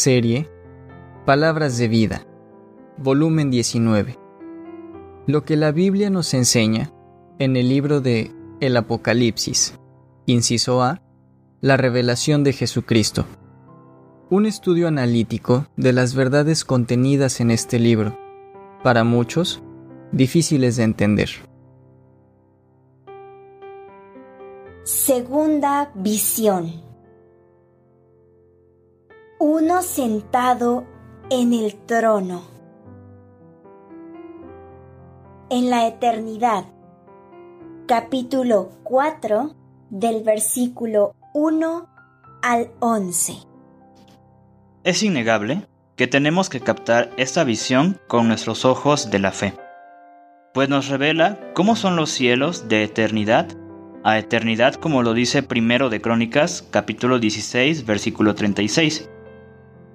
Serie Palabras de Vida, volumen 19. Lo que la Biblia nos enseña en el libro de El Apocalipsis, inciso A, la revelación de Jesucristo. Un estudio analítico de las verdades contenidas en este libro, para muchos, difíciles de entender. Segunda visión. Uno sentado en el trono. En la eternidad. Capítulo 4 del versículo 1 al 11. Es innegable que tenemos que captar esta visión con nuestros ojos de la fe, pues nos revela cómo son los cielos de eternidad a eternidad como lo dice primero de Crónicas capítulo 16 versículo 36.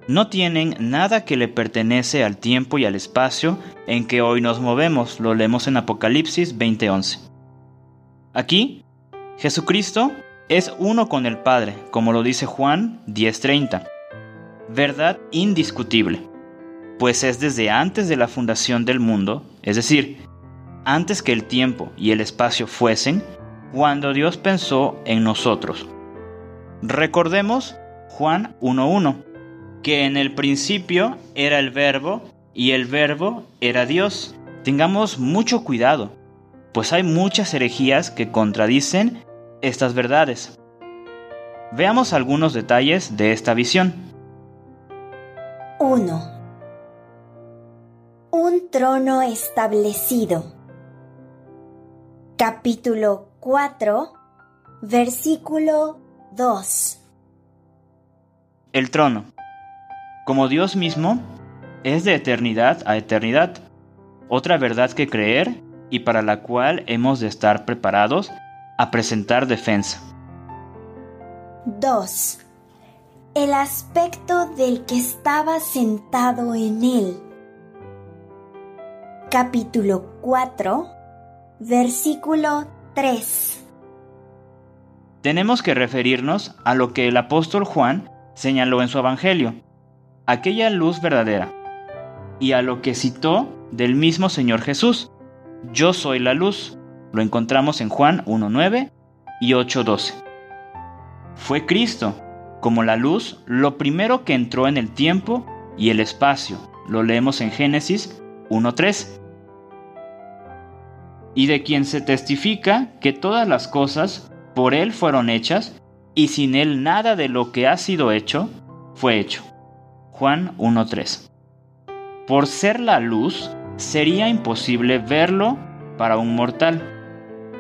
No tienen nada que le pertenece al tiempo y al espacio en que hoy nos movemos, lo leemos en Apocalipsis 20:11. Aquí, Jesucristo es uno con el Padre, como lo dice Juan 10:30. Verdad indiscutible, pues es desde antes de la fundación del mundo, es decir, antes que el tiempo y el espacio fuesen, cuando Dios pensó en nosotros. Recordemos Juan 1.1, que en el principio era el verbo y el verbo era Dios. Tengamos mucho cuidado, pues hay muchas herejías que contradicen estas verdades. Veamos algunos detalles de esta visión. 1. Un trono establecido. Capítulo 4, versículo 2. El trono, como Dios mismo, es de eternidad a eternidad. Otra verdad que creer y para la cual hemos de estar preparados a presentar defensa. 2. El aspecto del que estaba sentado en él. Capítulo 4, versículo 3. Tenemos que referirnos a lo que el apóstol Juan señaló en su Evangelio, aquella luz verdadera, y a lo que citó del mismo Señor Jesús, yo soy la luz. Lo encontramos en Juan 1.9 y 8.12. Fue Cristo, como la luz, lo primero que entró en el tiempo y el espacio. Lo leemos en Génesis 1.3 y de quien se testifica que todas las cosas por Él fueron hechas, y sin Él nada de lo que ha sido hecho fue hecho. Juan 1.3. Por ser la luz, sería imposible verlo para un mortal.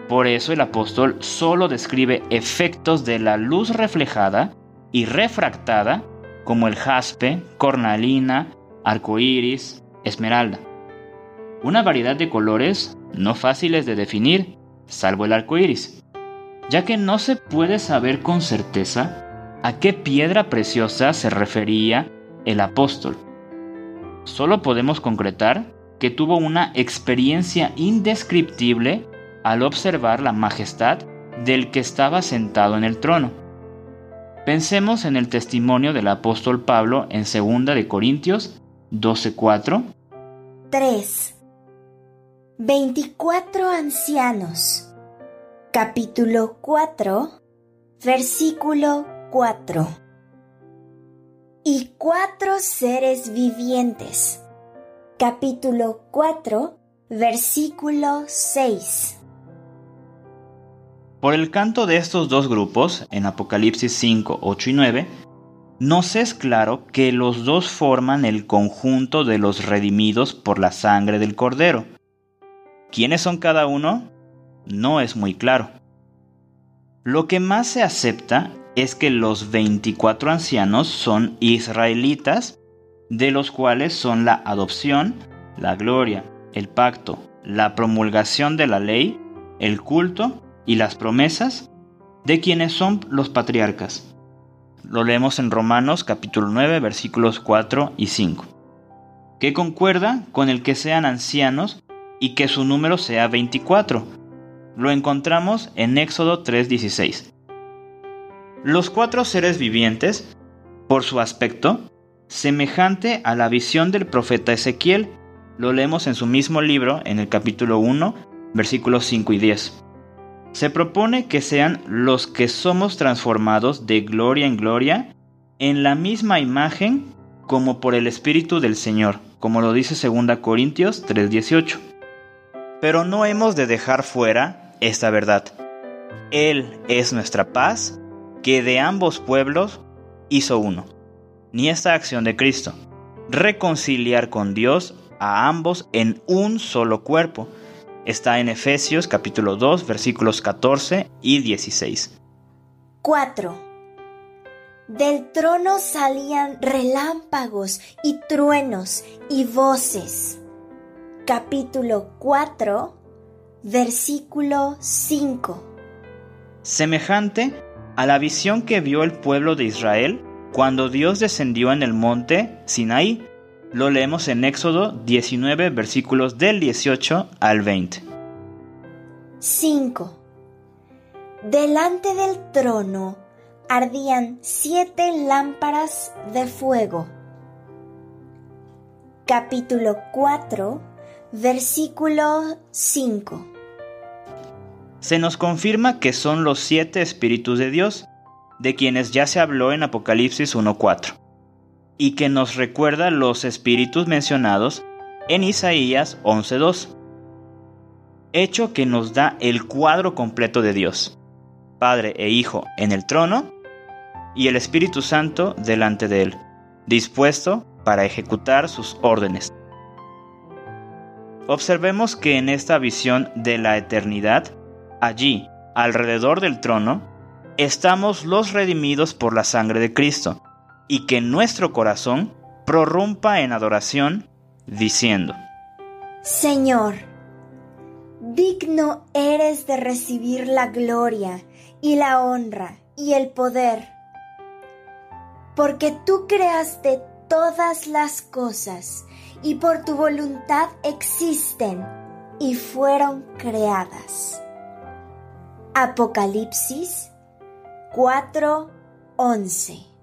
Por eso el apóstol solo describe efectos de la luz reflejada y refractada como el jaspe, cornalina, arcoíris, esmeralda. Una variedad de colores no fáciles de definir, salvo el arco iris, ya que no se puede saber con certeza a qué piedra preciosa se refería el apóstol. Solo podemos concretar que tuvo una experiencia indescriptible al observar la majestad del que estaba sentado en el trono. Pensemos en el testimonio del apóstol Pablo en 2 de Corintios 12:4. 3. 24 ancianos. Capítulo 4, versículo 4. Y cuatro seres vivientes. Capítulo 4, versículo 6. Por el canto de estos dos grupos, en Apocalipsis 5, 8 y 9, nos es claro que los dos forman el conjunto de los redimidos por la sangre del Cordero ¿Quiénes son cada uno? No es muy claro. Lo que más se acepta es que los 24 ancianos son israelitas, de los cuales son la adopción, la gloria, el pacto, la promulgación de la ley, el culto y las promesas de quienes son los patriarcas. Lo leemos en Romanos capítulo 9 versículos 4 y 5, que concuerda con el que sean ancianos y que su número sea 24. Lo encontramos en Éxodo 3:16. Los cuatro seres vivientes, por su aspecto, semejante a la visión del profeta Ezequiel. Lo leemos en su mismo libro, en el capítulo 1, versículos 5 y 10. Se propone que sean los que somos transformados de gloria en gloria en la misma imagen como por el Espíritu del Señor, como lo dice 2 Corintios 3:18. Pero no hemos de dejar fuera esta verdad. Él es nuestra paz, que de ambos pueblos hizo uno. Ni esta acción de Cristo, reconciliar con Dios a ambos en un solo cuerpo. Está en Efesios capítulo 2 versículos 14 y 16. 4. Del trono salían relámpagos y truenos y voces. Capítulo 4 versículo 5. Semejante a la visión que vio el pueblo de Israel cuando Dios descendió en el monte Sinaí, lo leemos en Éxodo 19 versículos del 18 al 20. 5. Delante del trono ardían siete lámparas de fuego. Capítulo 4, versículo 5 se nos confirma que son los siete espíritus de Dios, de quienes ya se habló en Apocalipsis 1.4, y que nos recuerda los espíritus mencionados en Isaías 11.2, hecho que nos da el cuadro completo de Dios, Padre e Hijo en el trono, y el Espíritu Santo delante de él, dispuesto para ejecutar sus órdenes. Observemos que en esta visión de la eternidad, Allí, alrededor del trono, estamos los redimidos por la sangre de Cristo, y que nuestro corazón prorrumpa en adoración, diciendo, Señor, digno eres de recibir la gloria y la honra y el poder, porque tú creaste todas las cosas y por tu voluntad existen y fueron creadas. Apocalipsis 4:11